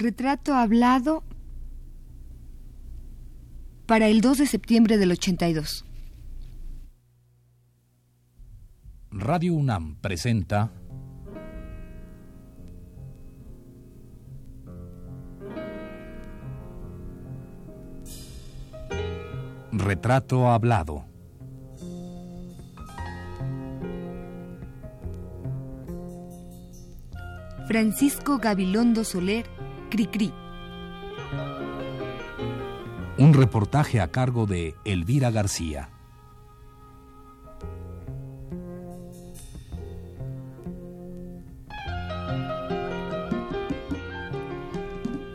Retrato hablado para el 2 de septiembre del 82. Radio UNAM presenta Retrato hablado. Francisco Gabilondo Soler, Cricri. Un reportaje a cargo de Elvira García.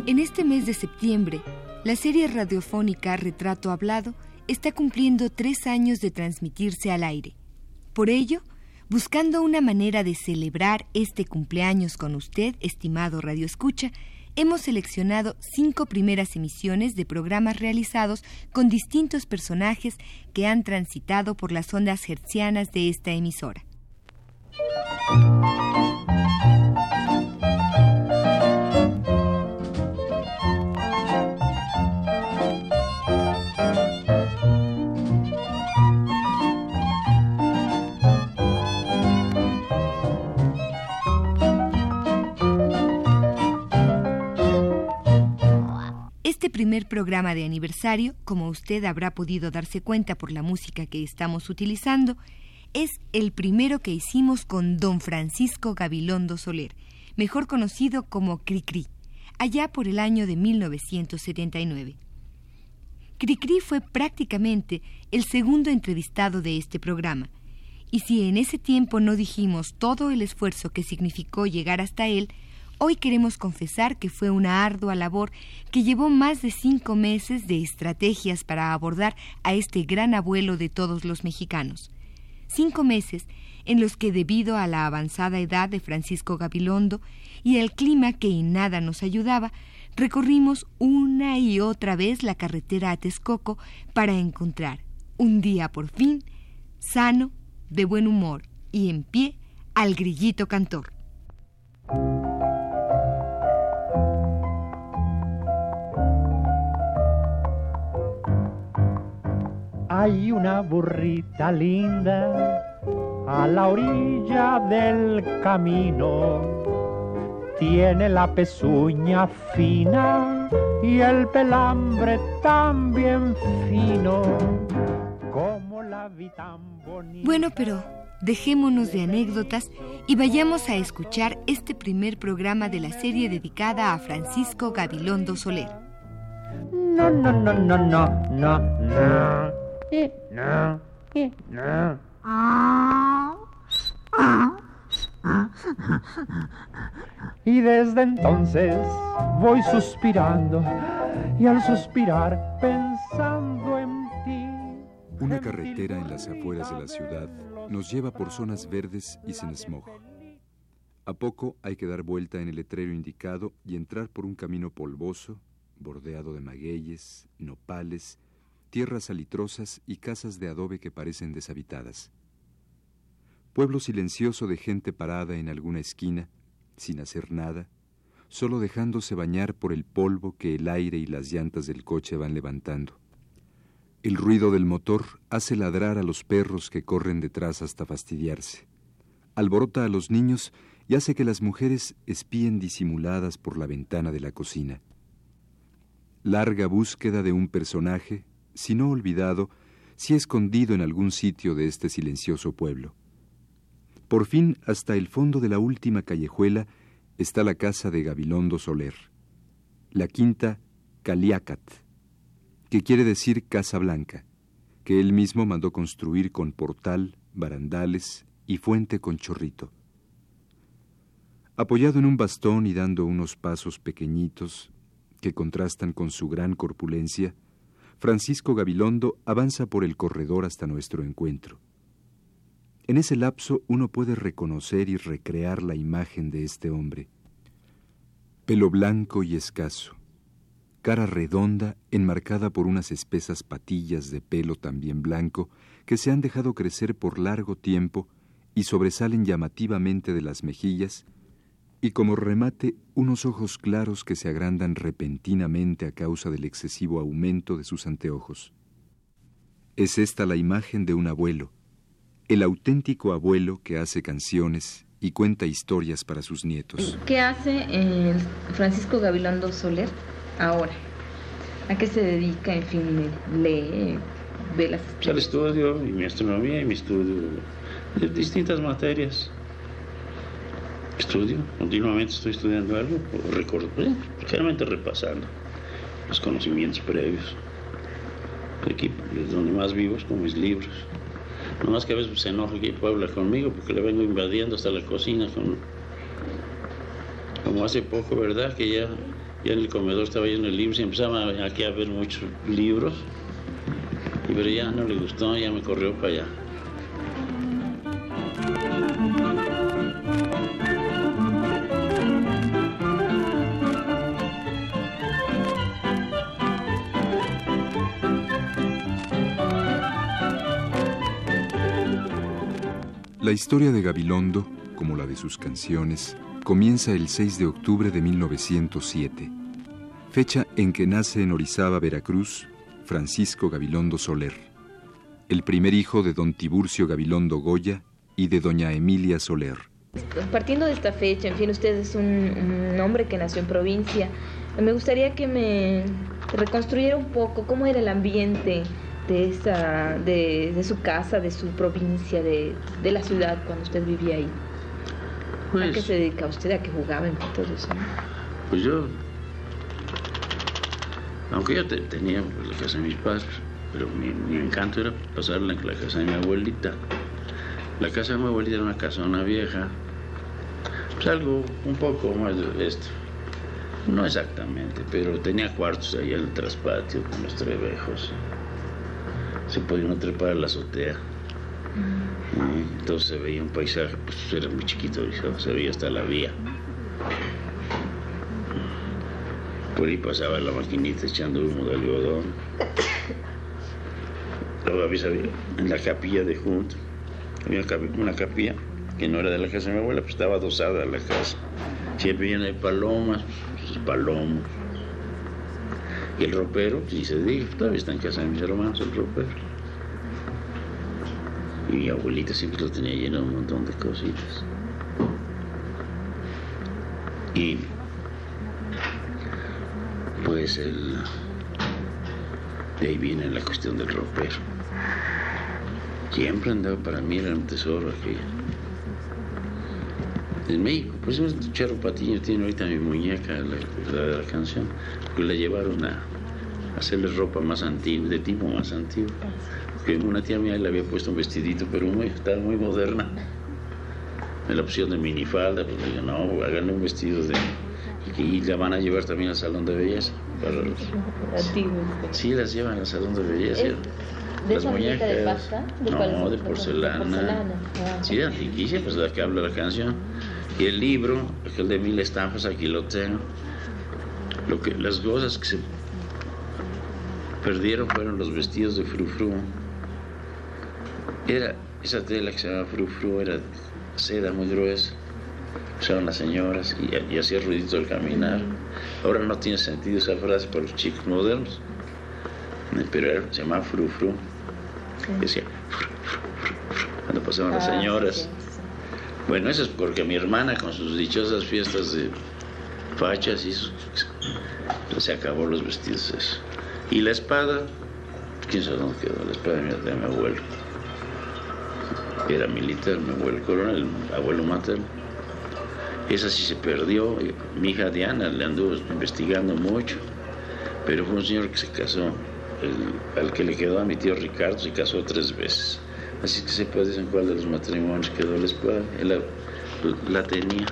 En este mes de septiembre, la serie radiofónica Retrato Hablado está cumpliendo tres años de transmitirse al aire. Por ello, buscando una manera de celebrar este cumpleaños con usted, estimado Radio Escucha, hemos seleccionado cinco primeras emisiones de programas realizados con distintos personajes que han transitado por las ondas hertzianas de esta emisora. Primer programa de aniversario, como usted habrá podido darse cuenta por la música que estamos utilizando, es el primero que hicimos con don Francisco Gabilondo Soler, mejor conocido como Cricri, allá por el año de 1979. Cricri fue prácticamente el segundo entrevistado de este programa, y si en ese tiempo no dijimos todo el esfuerzo que significó llegar hasta él, Hoy queremos confesar que fue una ardua labor que llevó más de cinco meses de estrategias para abordar a este gran abuelo de todos los mexicanos. Cinco meses en los que debido a la avanzada edad de Francisco Gabilondo y el clima que en nada nos ayudaba, recorrimos una y otra vez la carretera a Texcoco para encontrar, un día por fin, sano, de buen humor y en pie, al grillito cantor. Hay una burrita linda a la orilla del camino. Tiene la pezuña fina y el pelambre también fino. Como la vi tan bonita. Bueno, pero dejémonos de anécdotas y vayamos a escuchar este primer programa de la serie dedicada a Francisco Gabilondo Soler. No, no, no, no, no, no, no. No, no. Y desde entonces voy suspirando y al suspirar pensando en ti. Una carretera en las afueras de la ciudad nos lleva por zonas verdes y sin smog. A poco hay que dar vuelta en el letrero indicado y entrar por un camino polvoso, bordeado de magueyes, nopales tierras salitrosas y casas de adobe que parecen deshabitadas. Pueblo silencioso de gente parada en alguna esquina, sin hacer nada, solo dejándose bañar por el polvo que el aire y las llantas del coche van levantando. El ruido del motor hace ladrar a los perros que corren detrás hasta fastidiarse. Alborota a los niños y hace que las mujeres espíen disimuladas por la ventana de la cocina. Larga búsqueda de un personaje si no olvidado, si escondido en algún sitio de este silencioso pueblo. Por fin, hasta el fondo de la última callejuela está la casa de Gabilondo Soler, la quinta Caliacat, que quiere decir Casa Blanca, que él mismo mandó construir con portal, barandales y fuente con chorrito. Apoyado en un bastón y dando unos pasos pequeñitos que contrastan con su gran corpulencia, Francisco Gabilondo avanza por el corredor hasta nuestro encuentro. En ese lapso uno puede reconocer y recrear la imagen de este hombre. Pelo blanco y escaso, cara redonda enmarcada por unas espesas patillas de pelo también blanco que se han dejado crecer por largo tiempo y sobresalen llamativamente de las mejillas, y como remate unos ojos claros que se agrandan repentinamente a causa del excesivo aumento de sus anteojos. Es esta la imagen de un abuelo, el auténtico abuelo que hace canciones y cuenta historias para sus nietos. ¿Qué hace eh, Francisco Gabilondo Soler ahora? ¿A qué se dedica? En fin, lee, ve las... Al estudio, y mi astronomía y mi estudio de distintas materias. Estudio, continuamente estoy estudiando algo, recuerdo, generalmente repasando los conocimientos previos. Aquí es donde más vivo es con mis libros. No más que a veces se enoja aquí Puebla conmigo porque le vengo invadiendo hasta la cocina. Como hace poco, ¿verdad? Que ya, ya en el comedor estaba lleno de libros y empezaba aquí a ver muchos libros. Y pero ya no le gustó, ya me corrió para allá. La historia de Gabilondo, como la de sus canciones, comienza el 6 de octubre de 1907, fecha en que nace en Orizaba, Veracruz, Francisco Gabilondo Soler, el primer hijo de don Tiburcio Gabilondo Goya y de doña Emilia Soler. Partiendo de esta fecha, en fin, usted es un, un hombre que nació en provincia. Me gustaría que me reconstruyera un poco cómo era el ambiente de, esa, de, de, su casa, de su provincia, de, de, la ciudad cuando usted vivía ahí? Pues, ¿A qué se dedica usted? ¿A qué jugaba en todo eso? Pues yo, aunque yo te, tenía pues, la casa de mis padres, pero mi, mi, encanto era pasarla en la casa de mi abuelita. La casa de mi abuelita era una casona vieja, pues algo un poco más de esto. No exactamente, pero tenía cuartos ahí en el traspatio con los trebejos se podía uno trepar a la azotea. Entonces se veía un paisaje, pues era muy chiquito, se veía hasta la vía. Por ahí pasaba la maquinita echando humo de algodón. Luego había en la capilla de junto, había una capilla que no era de la casa de mi abuela, pues estaba adosada a la casa. Siempre llena de palomas, pues, palomos. Y el ropero, si se dice, todavía está en casa de mis hermanos el ropero. Y mi abuelita siempre lo tenía lleno de un montón de cositas. Y pues el, de ahí viene la cuestión del ropero. Siempre andaba para mí, era un tesoro aquello. En México, pues un Charo Patiño tiene ahorita mi muñeca, la, la, la canción, porque la llevaron a, hacerle ropa más antigua, de tipo más antiguo que una tía mía le había puesto un vestidito, pero muy, estaba muy moderna. En la opción de minifalda, pues le digo, no, háganle un vestido de... Y la van a llevar también al salón de belleza. Para los... Sí, las llevan al salón de belleza. ¿De las muñecas. de pasta? ¿De no, de porcelana. De porcelana. Ah, sí, antiquísima, pues de la que habla la canción. Y el libro, el de mil estampas, aquí lo tengo. Lo que, las cosas que se perdieron fueron los vestidos de frufru. Era esa tela que se llama frufru, era seda muy gruesa. Usaban las señoras y, y hacía ruidito al caminar. Ahora no tiene sentido esa frase para los chicos modernos, pero era, se llamaba frufru. Decía fru, fru, fru, cuando pasaban ah, las señoras. Sí, sí. Bueno, eso es porque mi hermana con sus dichosas fiestas de fachas y se acabó los vestidos eso. Y la espada, quién sabe dónde quedó, la espada de mi, abuelo era militar, mi abuelo coronel, el abuelo materno. Esa sí se perdió. Mi hija Diana le anduvo investigando mucho, pero fue un señor que se casó. Al que le quedó a mi tío Ricardo se casó tres veces. Así que se puede decir cuál de los matrimonios quedó la espada. Él la, tenía.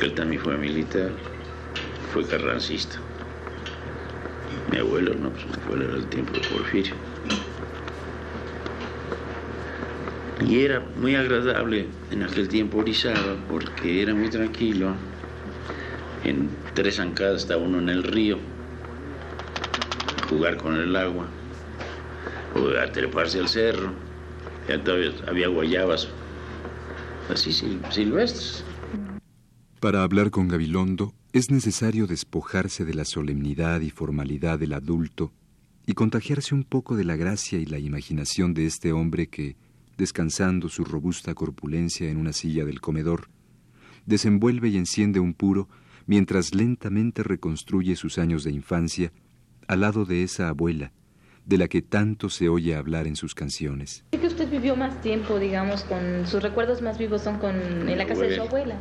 Él también fue militar, fue carrancista. Mi abuelo no, pues mi abuelo era el tiempo de Porfirio. Y era muy agradable en aquel tiempo Orizaba porque era muy tranquilo. En tres zancadas estaba uno en el río, jugar con el agua, o a treparse al cerro. Todavía había guayabas así silvestres. Para hablar con Gabilondo es necesario despojarse de la solemnidad y formalidad del adulto y contagiarse un poco de la gracia y la imaginación de este hombre que, descansando su robusta corpulencia en una silla del comedor, desenvuelve y enciende un puro mientras lentamente reconstruye sus años de infancia al lado de esa abuela, de la que tanto se oye hablar en sus canciones. que usted vivió más tiempo, digamos, con sus recuerdos más vivos son con en la casa de su abuela.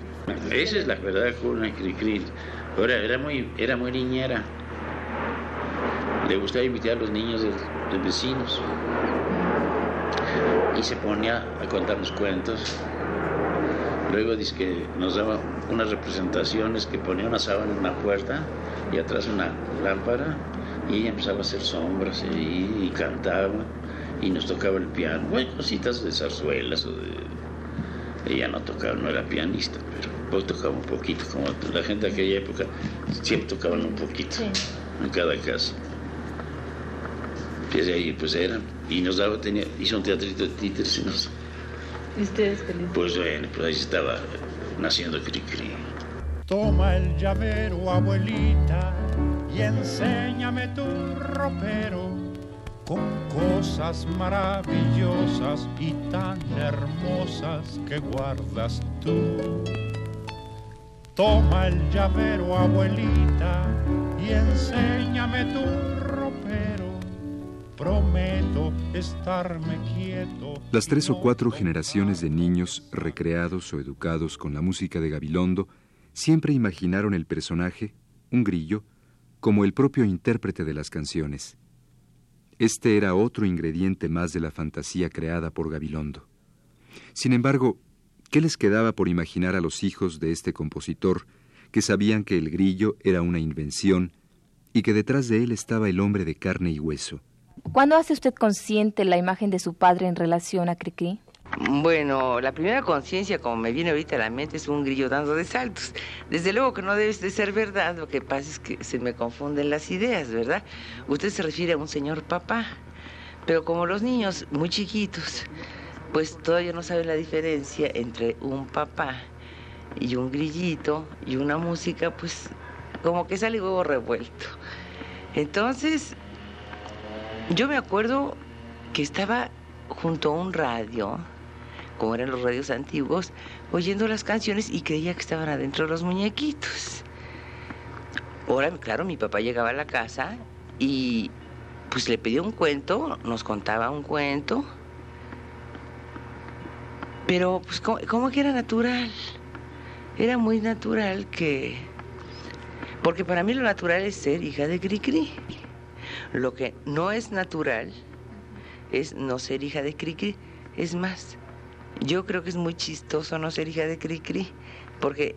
Esa es la verdad, con Cricri. Ahora era muy, era muy niñera. Le gustaba invitar a los niños de, de vecinos y se ponía a contarnos cuentos. Luego dice que nos daba unas representaciones que ponía una sábana en una puerta y atrás una lámpara y ella empezaba a hacer sombras y, y cantaba y nos tocaba el piano. Bueno, cositas de zarzuelas o de... Ella no tocaba, no era pianista, pero pues tocaba un poquito, como la gente de aquella época siempre tocaban un poquito Sí. en cada casa. Desde ahí pues eran, y nos daba, tenía, hizo un teatrito de títeres y nos, ¿Y ustedes felices? pues bueno, pues ahí estaba naciendo Cricri. Toma el llavero, abuelita, y enséñame tu ropero con cosas maravillosas y tan hermosas que guardas tú. Toma el llavero, abuelita, y enséñame tu ropero. Prometo estarme quieto. Las tres o cuatro generaciones de niños recreados o educados con la música de Gabilondo siempre imaginaron el personaje, un grillo, como el propio intérprete de las canciones. Este era otro ingrediente más de la fantasía creada por Gabilondo. Sin embargo, ¿qué les quedaba por imaginar a los hijos de este compositor que sabían que el grillo era una invención y que detrás de él estaba el hombre de carne y hueso? ¿Cuándo hace usted consciente la imagen de su padre en relación a Cricri? Bueno, la primera conciencia, como me viene ahorita a la mente, es un grillo dando de saltos. Desde luego que no debe de ser verdad, lo que pasa es que se me confunden las ideas, ¿verdad? Usted se refiere a un señor papá, pero como los niños muy chiquitos, pues todavía no saben la diferencia entre un papá y un grillito y una música, pues como que sale huevo revuelto. Entonces, yo me acuerdo que estaba junto a un radio, como eran los radios antiguos, oyendo las canciones y creía que estaban adentro los muñequitos. Ahora, claro, mi papá llegaba a la casa y pues le pedía un cuento, nos contaba un cuento, pero pues como, como que era natural, era muy natural que... Porque para mí lo natural es ser hija de Cricri. Lo que no es natural es no ser hija de Cricri. Es más, yo creo que es muy chistoso no ser hija de Cricri, porque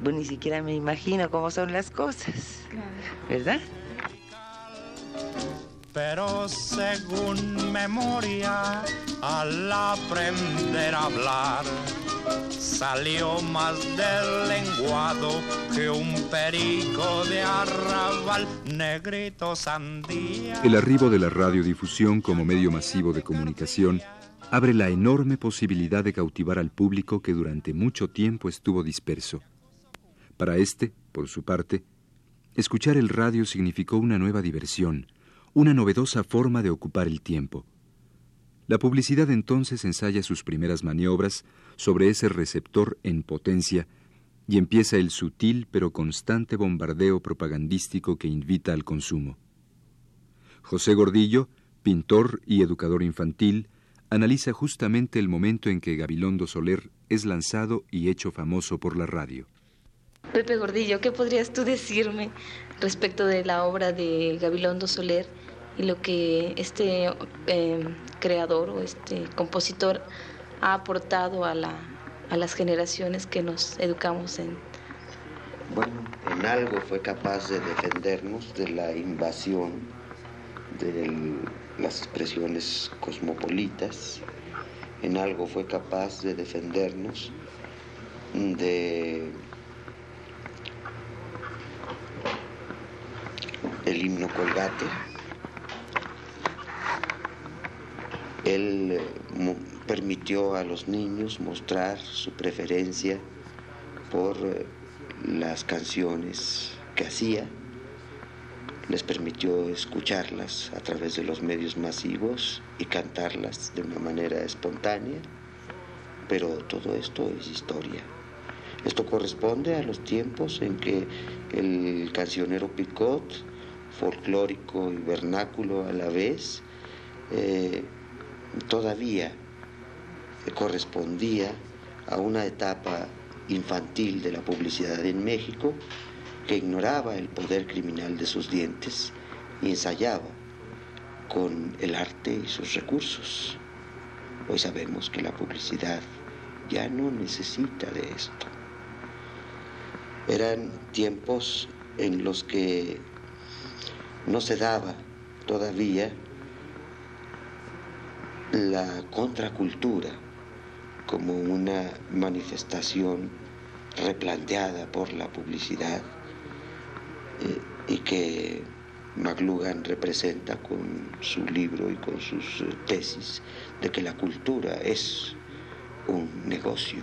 bueno, ni siquiera me imagino cómo son las cosas, ¿verdad? Pero según memoria, al aprender a hablar, salió más del lenguado que un perico de arrabal, negrito sandía. El arribo de la radiodifusión como medio masivo de comunicación abre la enorme posibilidad de cautivar al público que durante mucho tiempo estuvo disperso. Para este, por su parte, escuchar el radio significó una nueva diversión, una novedosa forma de ocupar el tiempo. La publicidad entonces ensaya sus primeras maniobras sobre ese receptor en potencia y empieza el sutil pero constante bombardeo propagandístico que invita al consumo. José Gordillo, pintor y educador infantil, analiza justamente el momento en que Gabilondo Soler es lanzado y hecho famoso por la radio. Pepe Gordillo, ¿qué podrías tú decirme respecto de la obra de Gabilondo Soler y lo que este eh, creador o este compositor ha aportado a, la, a las generaciones que nos educamos en... Bueno, en algo fue capaz de defendernos de la invasión de las expresiones cosmopolitas, en algo fue capaz de defendernos de el himno colgate. Él eh, permitió a los niños mostrar su preferencia por eh, las canciones que hacía, les permitió escucharlas a través de los medios masivos y cantarlas de una manera espontánea, pero todo esto es historia. Esto corresponde a los tiempos en que el cancionero Picot, folclórico y vernáculo a la vez, eh, todavía correspondía a una etapa infantil de la publicidad en México que ignoraba el poder criminal de sus dientes y ensayaba con el arte y sus recursos. Hoy sabemos que la publicidad ya no necesita de esto. Eran tiempos en los que no se daba todavía la contracultura como una manifestación replanteada por la publicidad eh, y que McLuhan representa con su libro y con sus eh, tesis de que la cultura es un negocio.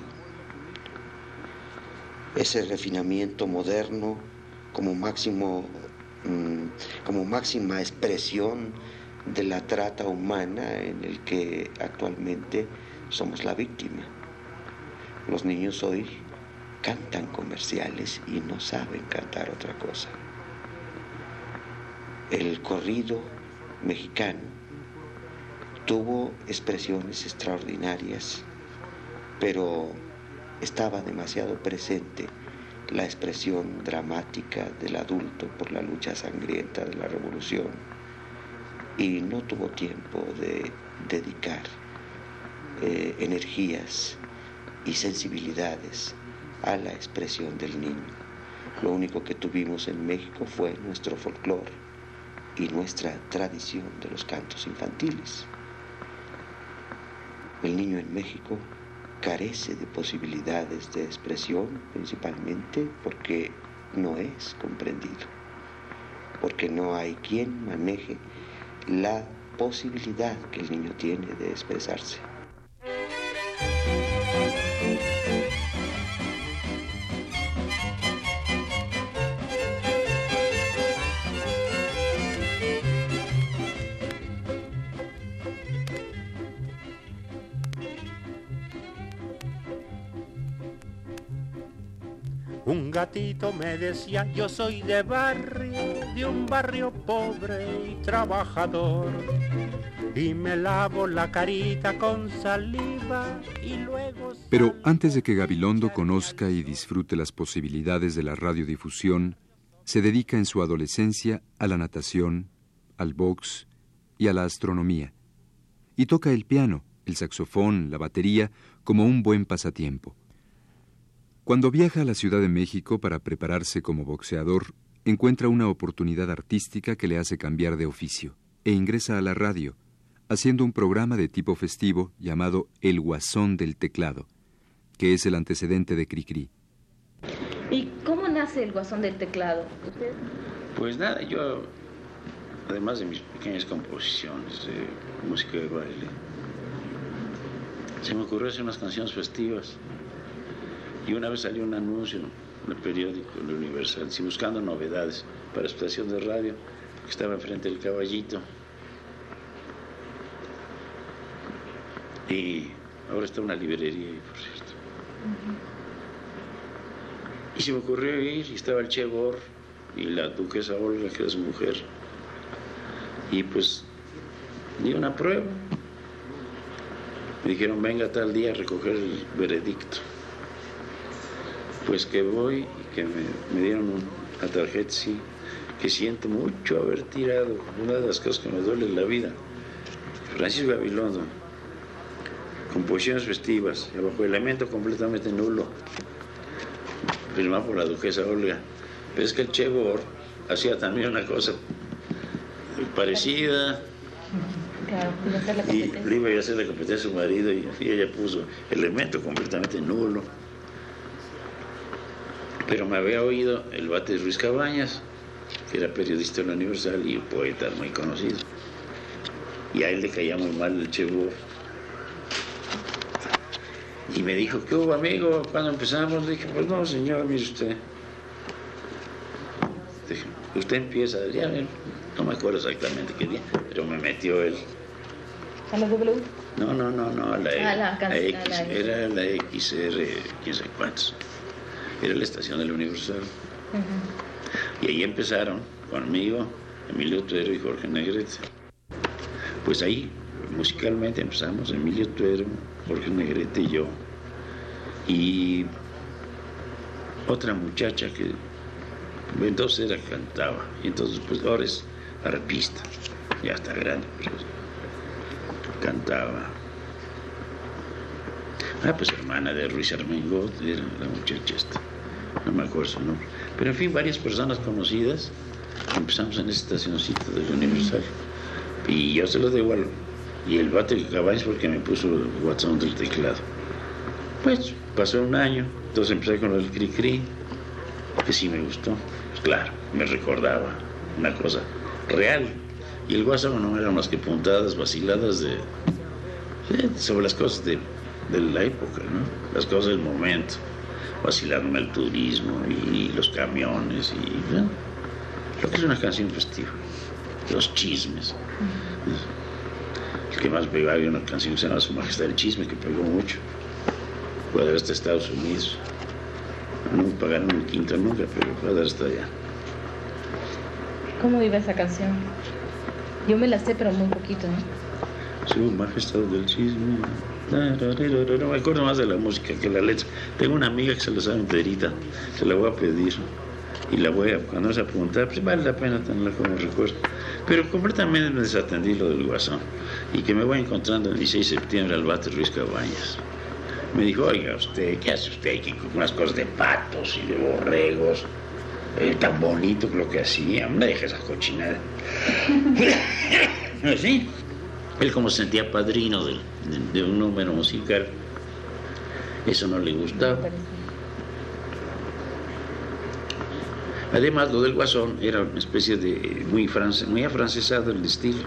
Ese refinamiento moderno como máximo mm, como máxima expresión de la trata humana en el que actualmente somos la víctima. Los niños hoy cantan comerciales y no saben cantar otra cosa. El corrido mexicano tuvo expresiones extraordinarias, pero estaba demasiado presente la expresión dramática del adulto por la lucha sangrienta de la revolución y no tuvo tiempo de dedicar eh, energías y sensibilidades a la expresión del niño. Lo único que tuvimos en México fue nuestro folclore y nuestra tradición de los cantos infantiles. El niño en México carece de posibilidades de expresión principalmente porque no es comprendido, porque no hay quien maneje la posibilidad que el niño tiene de expresarse. Un gatito me decía, yo soy de barrio, de un barrio pobre y trabajador. Y me lavo la carita con saliva y luego... Pero antes de que Gabilondo conozca y disfrute las posibilidades de la radiodifusión, se dedica en su adolescencia a la natación, al box y a la astronomía. Y toca el piano, el saxofón, la batería como un buen pasatiempo. Cuando viaja a la Ciudad de México para prepararse como boxeador, encuentra una oportunidad artística que le hace cambiar de oficio e ingresa a la radio, haciendo un programa de tipo festivo llamado El Guasón del Teclado, que es el antecedente de Cricri. ¿Y cómo nace el Guasón del Teclado? Pues nada, yo, además de mis pequeñas composiciones de música de baile, se me ocurrió hacer unas canciones festivas. Y una vez salió un anuncio en el periódico El Universal, si buscando novedades para estación de radio, que estaba enfrente del caballito. Y ahora está una librería ahí, por cierto. Y se me ocurrió ir, y estaba el Che Bor y la duquesa Olga, que es mujer. Y pues di una prueba. Me dijeron, venga tal día a recoger el veredicto. Pues que voy y que me, me dieron una tarjeta, sí, que siento mucho haber tirado. Una de las cosas que me duele en la vida. Francisco Gabilondo, composiciones festivas, bajo elemento completamente nulo, firmado por la duquesa Olga. Pero es que el Che Bor hacía también una cosa parecida. Claro, Y le iba a hacer la competencia a su marido y, y ella puso elemento completamente nulo. Pero me había oído el bate de Ruiz Cabañas, que era periodista en la Universal y un poeta muy conocido. Y a él le caía muy mal el Che Bor. Y me dijo, ¿qué hubo, amigo? Cuando empezamos, dije, pues no, señor, mire usted, este, usted empieza, ya, no me acuerdo exactamente qué día, pero me metió él. ¿A la W? No, no, no, no, a la, Ah, la can- X, a la- era la XR, quién sabe cuántos. Era la estación del Universal. Y ahí empezaron conmigo, Emilio Tuero y Jorge Negrete. Pues ahí, musicalmente empezamos, Emilio Tuero, Jorge Negrete y yo. Y otra muchacha que entonces era cantaba. Y entonces, pues ahora es arpista, ya está grande, pero cantaba. Ah, pues hermana de Ruiz Armengot, era la muchacha esta. No me acuerdo su nombre. Pero en fin, varias personas conocidas. Empezamos en esta estacioncita del Universal. Y yo se lo debo al... Y el bate caballos porque me puso el WhatsApp del teclado. Pues pasó un año, entonces empecé con el cri cri, que sí me gustó. Pues claro, me recordaba una cosa real. Y el WhatsApp no eran más que puntadas, vaciladas de, sí, sobre las cosas de, de la época, ¿no? Las cosas del momento. Vacilándome el turismo y los camiones y ¿no? lo que es una canción festiva. Los chismes. El que más pegó había una canción que se llama Su Majestad el Chisme, que pegó mucho. Haber hasta Estados Unidos. No me pagaron un quinto nunca, pero puede haber hasta allá. ¿Cómo iba esa canción? Yo me la sé, pero muy poquito, ¿no? Su Majestad del Chisme. Me acuerdo más de la música que la letra. Tengo una amiga que se la sabe enterita. Se la voy a pedir. Y la voy a, cuando se apunta, pues vale la pena tenerla como recuerdo. Pero completamente me desatendí lo del guasón. Y que me voy encontrando el 16 de septiembre al bate Ruiz Cabañas. Me dijo, oiga, usted, ¿qué hace usted aquí con unas cosas de patos y de borregos? Eh, tan bonito lo que hacía, no deje esa cochinada. ¿Sí? Él como se sentía padrino de, de, de un número musical, eso no le gustaba. Además, lo del guasón era una especie de muy, france, muy afrancesado el estilo,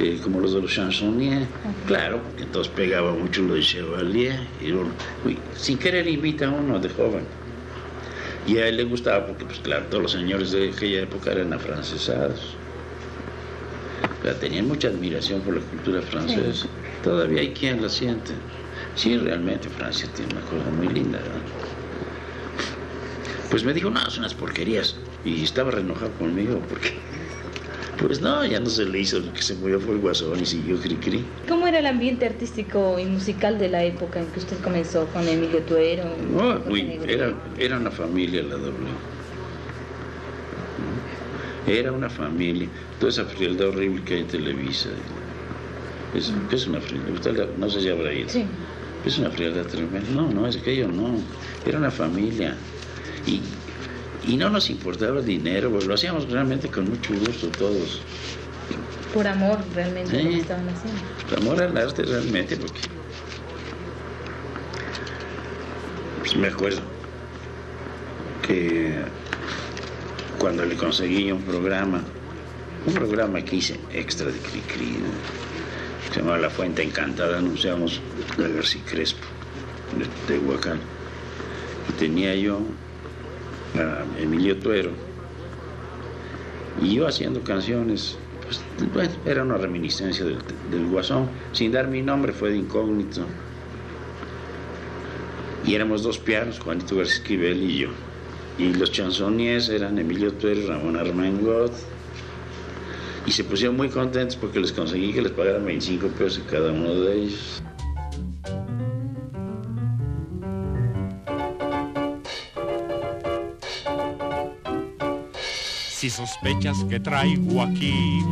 eh, como los de los chansonniers. Claro, porque entonces pegaba mucho lo de Chevalier. Y uno, uy, sin querer invita a uno de joven. Y a él le gustaba porque, pues claro, todos los señores de aquella época eran afrancesados. Tenían mucha admiración por la cultura francesa. Sí. Todavía hay quien la siente. Sí, realmente Francia tiene una cosa muy linda, ¿verdad? Pues me dijo, no, son unas porquerías. Y estaba re enojado conmigo porque, pues no, ya no se le hizo, lo que se murió fue el guasón y siguió cri cri. ¿Cómo era el ambiente artístico y musical de la época en que usted comenzó con Emilio Tuero? No, muy, era, era una familia la doble. Era una familia. Toda esa frialdad horrible que hay en Televisa. Es, es una frialdad. Usted no sé si habrá ido. Sí. Es una frialdad tremenda. No, no, es aquello no. Era una familia. Y, y no nos importaba el dinero, pues lo hacíamos realmente con mucho gusto todos. Por amor, realmente, sí. lo que estaban haciendo. Por amor al arte, realmente, porque. Pues me acuerdo que cuando le conseguí un programa, un programa que hice extra de Cricri, se llamaba La Fuente Encantada, anunciamos la García Crespo de, Huacán. Y tenía yo a Emilio Tuero. Y yo haciendo canciones, pues, pues era una reminiscencia del, del, Guasón, sin dar mi nombre, fue de incógnito. Y éramos dos pianos, Juanito García Esquivel y yo. Y los chansoniers eran Emilio Tuero Ramón Armengot. Y se pusieron muy contentos porque les conseguí que les pagaran 25 pesos cada uno de ellos. Si sospechas que traigo aquí,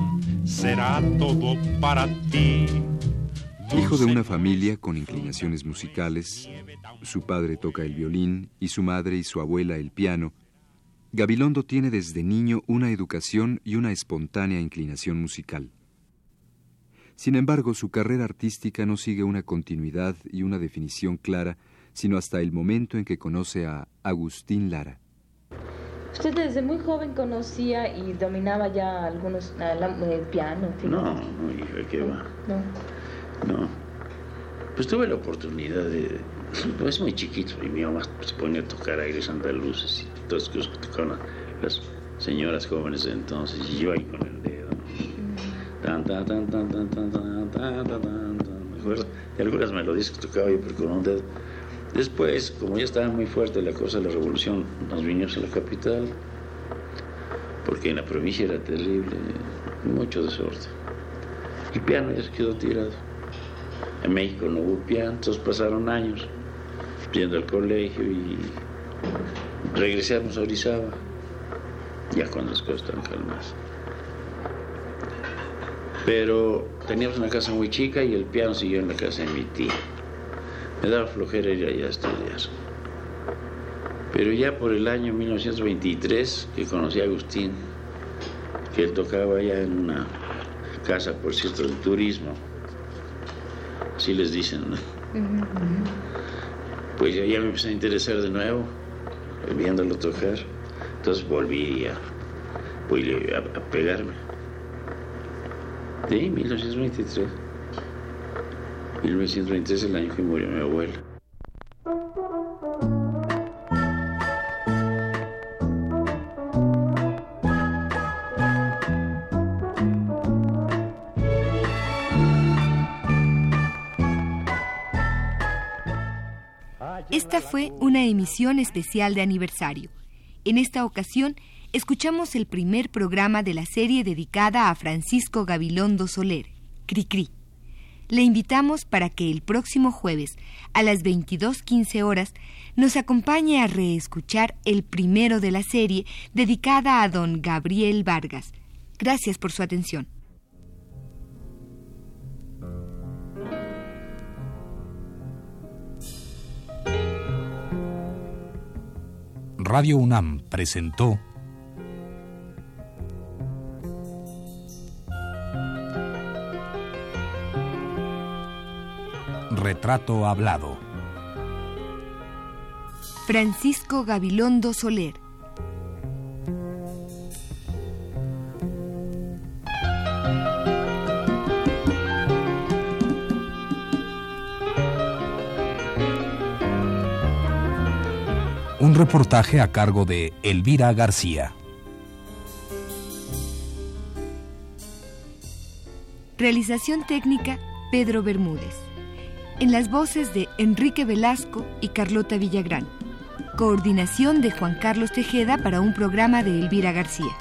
será todo para ti. Hijo de una familia con inclinaciones musicales, su padre toca el violín y su madre y su abuela el piano, Gabilondo tiene desde niño una educación y una espontánea inclinación musical. Sin embargo, su carrera artística no sigue una continuidad y una definición clara, sino hasta el momento en que conoce a Agustín Lara. ¿Usted desde muy joven conocía y dominaba ya algunos el piano? No, no, hija, ¿qué va? No. No. Pues tuve la oportunidad de... Pues muy chiquito y mi mamá se ponía a tocar aires andaluces y todas las cosas que tocaban las señoras jóvenes de entonces, y yo ahí con el dedo. Tan, tan, tan, tan, tan, tan, tan, tan, tan, tan, Me acuerdo de algunas melodías que tocaba yo pero con un dedo. Después, como ya estaba muy fuerte la cosa de la revolución, nos vinimos a la capital, porque en la provincia era terrible, mucho desorden. El piano ya se quedó tirado. En México no hubo piano, entonces pasaron años yendo al colegio y regresamos a Orizaba, ya cuando las cosas estaban calmadas. Pero teníamos una casa muy chica y el piano siguió en la casa de mi tía. Me daba flojera ir allá a estudiar. Pero ya por el año 1923 que conocí a Agustín, que él tocaba allá en una casa, por cierto, de turismo, así les dicen, ¿no? Pues ya, ya me empecé a interesar de nuevo, viéndolo tocar. Entonces volví a, volví a, a pegarme. Sí, 1923. 1923 el año que murió mi abuela. Esta fue una emisión especial de aniversario. En esta ocasión, escuchamos el primer programa de la serie dedicada a Francisco Gabilondo Soler, Cricri. Le invitamos para que el próximo jueves, a las 22.15 horas, nos acompañe a reescuchar el primero de la serie dedicada a don Gabriel Vargas. Gracias por su atención. Radio UNAM presentó Retrato Hablado. Francisco Gabilondo Soler. Reportaje a cargo de Elvira García. Realización técnica Pedro Bermúdez. En las voces de Enrique Velasco y Carlota Villagrán. Coordinación de Juan Carlos Tejeda para un programa de Elvira García.